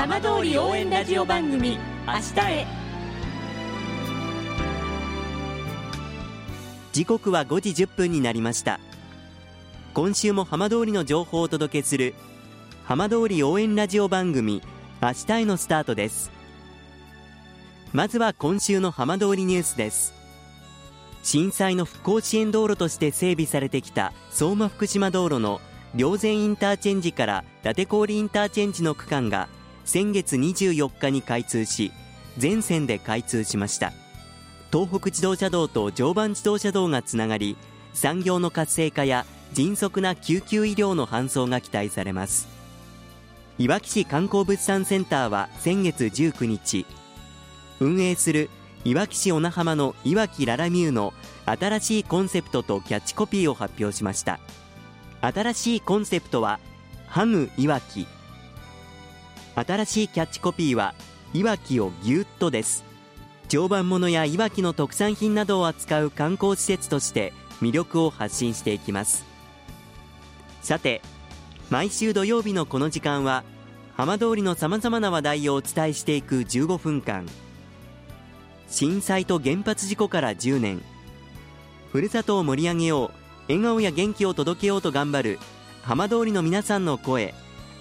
浜通り応援ラジオ番組明日へ。時刻は5時1分になりました。今週も浜通りの情報をお届けする浜通り応援ラジオ番組明日へのスタートです。まずは今週の浜通りニュースです。震災の復興支援道路として整備されてきた相馬福島道路の両前インターチェンジから伊達郡インターチェンジの区間が先月24日に開通し全線で開通しました。東北自動車道と常磐自動車道がつながり産業の活性化や迅速な救急医療の搬送が期待されます。いわき市観光物産センターは先月19日運営するいわき市小名浜のいわきララミューの新しいコンセプトとキャッチコピーを発表しました。新しいコンセプトはハムいわき。新しいキャッチコピーはいわきをぎゅっとです。常磐ものやいわきの特産品などを扱う観光施設として魅力を発信していきます。さて毎週土曜日のこの時間は浜通りのさまざまな話題をお伝えしていく15分間。震災と原発事故から10年。ふるさとを盛り上げよう笑顔や元気を届けようと頑張る浜通りの皆さんの声。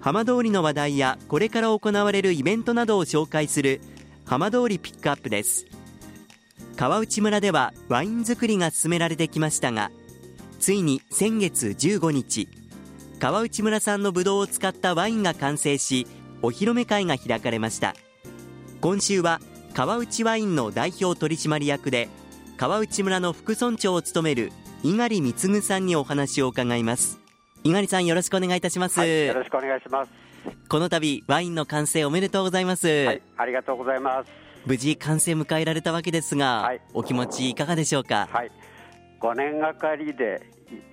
浜通りの話題やこれから行われるイベントなどを紹介する浜通りピックアップです。川内村ではワイン作りが進められてきましたがついに先月15日川内村産のブドウを使ったワインが完成しお披露目会が開かれました。今週は川内ワインの代表取締役で川内村の副村長を務める猪狩貢さんにお話を伺います。猪狩さんよろしくお願いいたします、はい、よろしくお願いします。この度ワインの完成おめでとうございます。はいありがとうございます。無事完成迎えられたわけですが、はい、お気持ちいかがでしょうか？はい。5年がかりで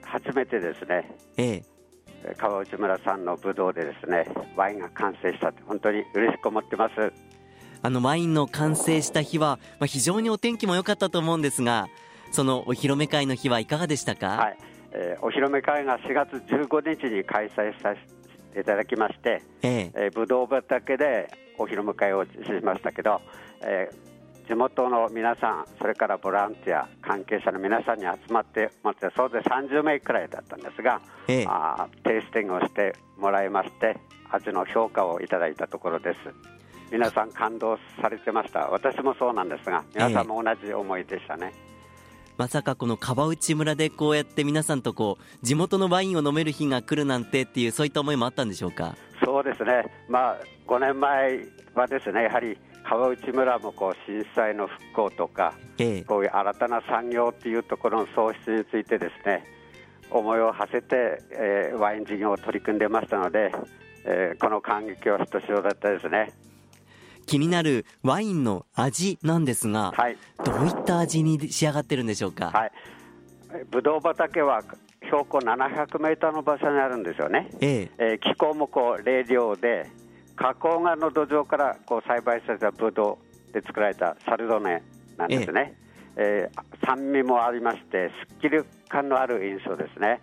初めてですね。ええ。川内村さんのブドウでですねワインが完成したって本当に嬉しく思ってます。あのワインの完成した日は、まあ、非常にお天気も良かったと思うんですがそのお披露目会の日はいかがでしたか、はいえー、お披露目会が4月15日に開催させていただきまして、えええー、ぶどう畑でお披露目会をしましたけど、えー、地元の皆さん、それからボランティア、関係者の皆さんに集まってもらって、総勢30名くらいだったんですが、ええ、あテイスティングをしてもらいまして、味の評価をいただいたところです。皆さん感動されてました、私もそうなんですが、皆さんも同じ思いでしたね。えまさかこの川内村でこうやって皆さんとこう地元のワインを飲める日が来るなんてっていうそういった思いもあったんでしょうか？そうですね、まあ、5年前はですねやはり川内村もこう震災の復興とか、ええ、こういう新たな産業っていうところの創出についてですね思いを馳せて、えー、ワイン事業を取り組んでましたので、えー、この感激はひとしおだったですね。気になるワインの味なんですが、はい、どういった味に仕上がってるんでしょうか？はい、ぶどう畑は標高700メーターの場所にあるんですよね。えええー、気候もこう冷涼で、花崗岩の土壌からこう栽培されたぶどうで作られたサルドネなんですね。ええー、酸味もありまして、すっきり感のある印象ですね。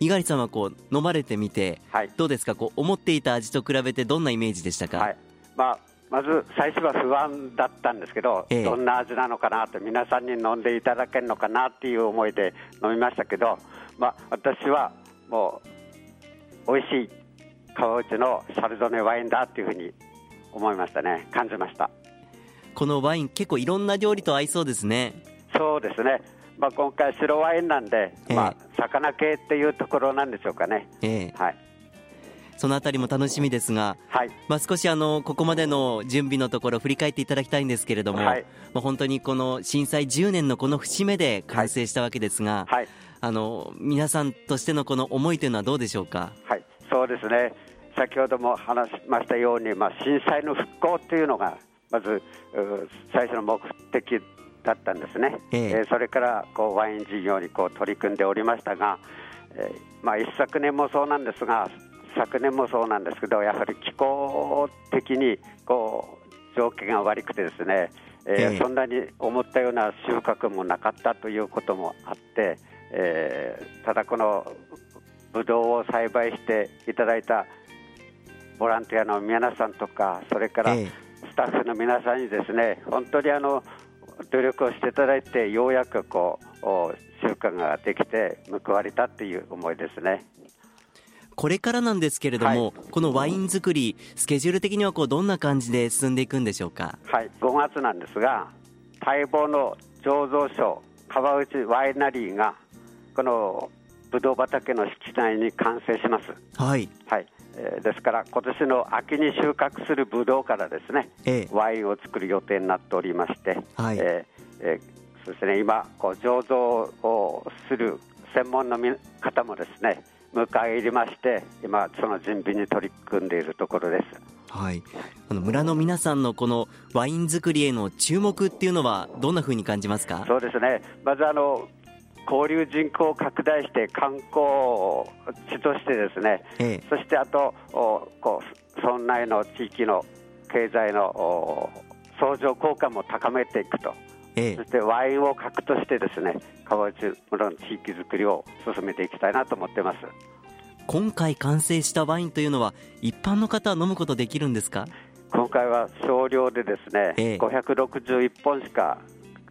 猪狩さんはこう飲まれてみて、はい、どうですか？こう思っていた味と比べてどんなイメージでしたか、はい、まあ、まず最初は不安だったんですけど、ええ、どんな味なのかなと、皆さんに飲んでいただけるのかなっていう思いで飲みましたけど、まあ、私はもう、美味しい川内のシャルドネワインだっていうふうに思いましたね、感じました。このワイン、結構いろんな料理と合いそうですね。そうですね。まあ、今回、白ワインなんで、えまあ、魚系っていうところなんでしょうかね。え。はいそのあたりも楽しみですが、はい。まあ、少しあのここまでの準備のところ振り返っていただきたいんですけれども、はい、まあ、本当にこの震災10年のこの節目で完成したわけですが、はい、あの皆さんとしてのこの思いというのはどうでしょうか？はい。そうですね。先ほども話しましたように、まあ、震災の復興というのが、まず最初の目的だったんですね、えー、それからこうワイン事業にこう取り組んでおりましたが、えー、まあ、一昨年もそうなんですが昨年もそうなんですけどやはり気候的にこう条件が悪くてですね、えー、えー、そんなに思ったような収穫もなかったということもあって、えー、ただこのブドウを栽培していただいたボランティアの皆さんとかそれからスタッフの皆さんにですね本当にあの努力をしていただいてようやくこう収穫ができて報われたっていう思いですね。これからなんですけれども、はい、このワイン作り、スケジュール的にはこうどんな感じで進んでいくんでしょうか？はい、5月なんですが、待望の醸造所川内ワイナリーがこのぶどう畑の敷地内に完成します。はい。はい。えー、ですから今年の秋に収穫するぶどうからですね、えワインを作る予定になっておりまして、はいえーえー、そうですね今こう醸造をする専門の方もですね迎え入れまして今その準備に取り組んでいるところです。はい、あの村の皆さんのこのワイン作りへの注目っていうのはどんなふうに感じますか？そうですね。まずあの交流人口を拡大して観光地としてですね、ええ、そしてあとこう村内の地域の経済の相乗効果も高めていくと、ええ、そしてワインを核としてですね川内村の地域づくりを進めていきたいなと思ってます。今回完成したワインというのは一般の方は飲むことできるんですか？今回は少量でですね、ええ、561本しか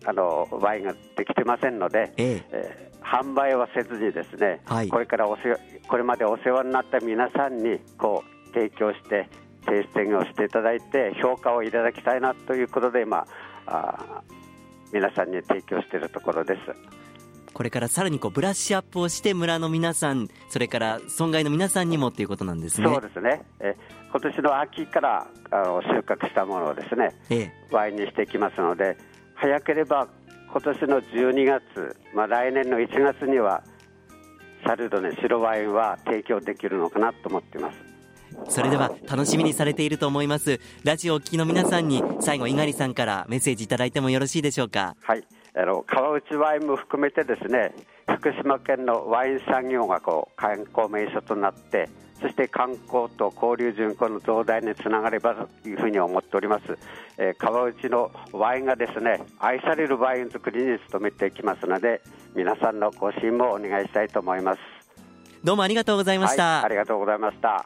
あのワインができてませんので、ええ。ー、販売はせずにですね、はい、これからおせこれまでお世話になった皆さんにこう提供してテイスティングをしていただいて評価をいただきたいなということで今あ皆さんに提供しているところです。これからさらにこうブラッシュアップをして村の皆さんそれから損害の皆さんにもということなんですね。そうですね。え今年の秋からあの収穫したものをですね、ええ、ワインにしていきますので。早ければ今年の12月、まあ、来年の1月にはシャルドネ白ワインは提供できるのかなと思っていますそれでは楽しみにされていると思います。ラジオを聴きの皆さんに最後猪狩さんからメッセージいただいてもよろしいでしょうか？はい。あの川内ワインも含めてですね福島県のワイン産業がこう観光名所となってそして観光と交流巡行の増大につながればというふうに思っております、えー、川内のワインがですね愛されるワイン作りに努めていきますので皆さんのご支援もお願いしたいと思います。どうもありがとうございました、はい、ありがとうございました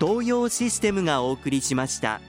東洋システムがお送りしました。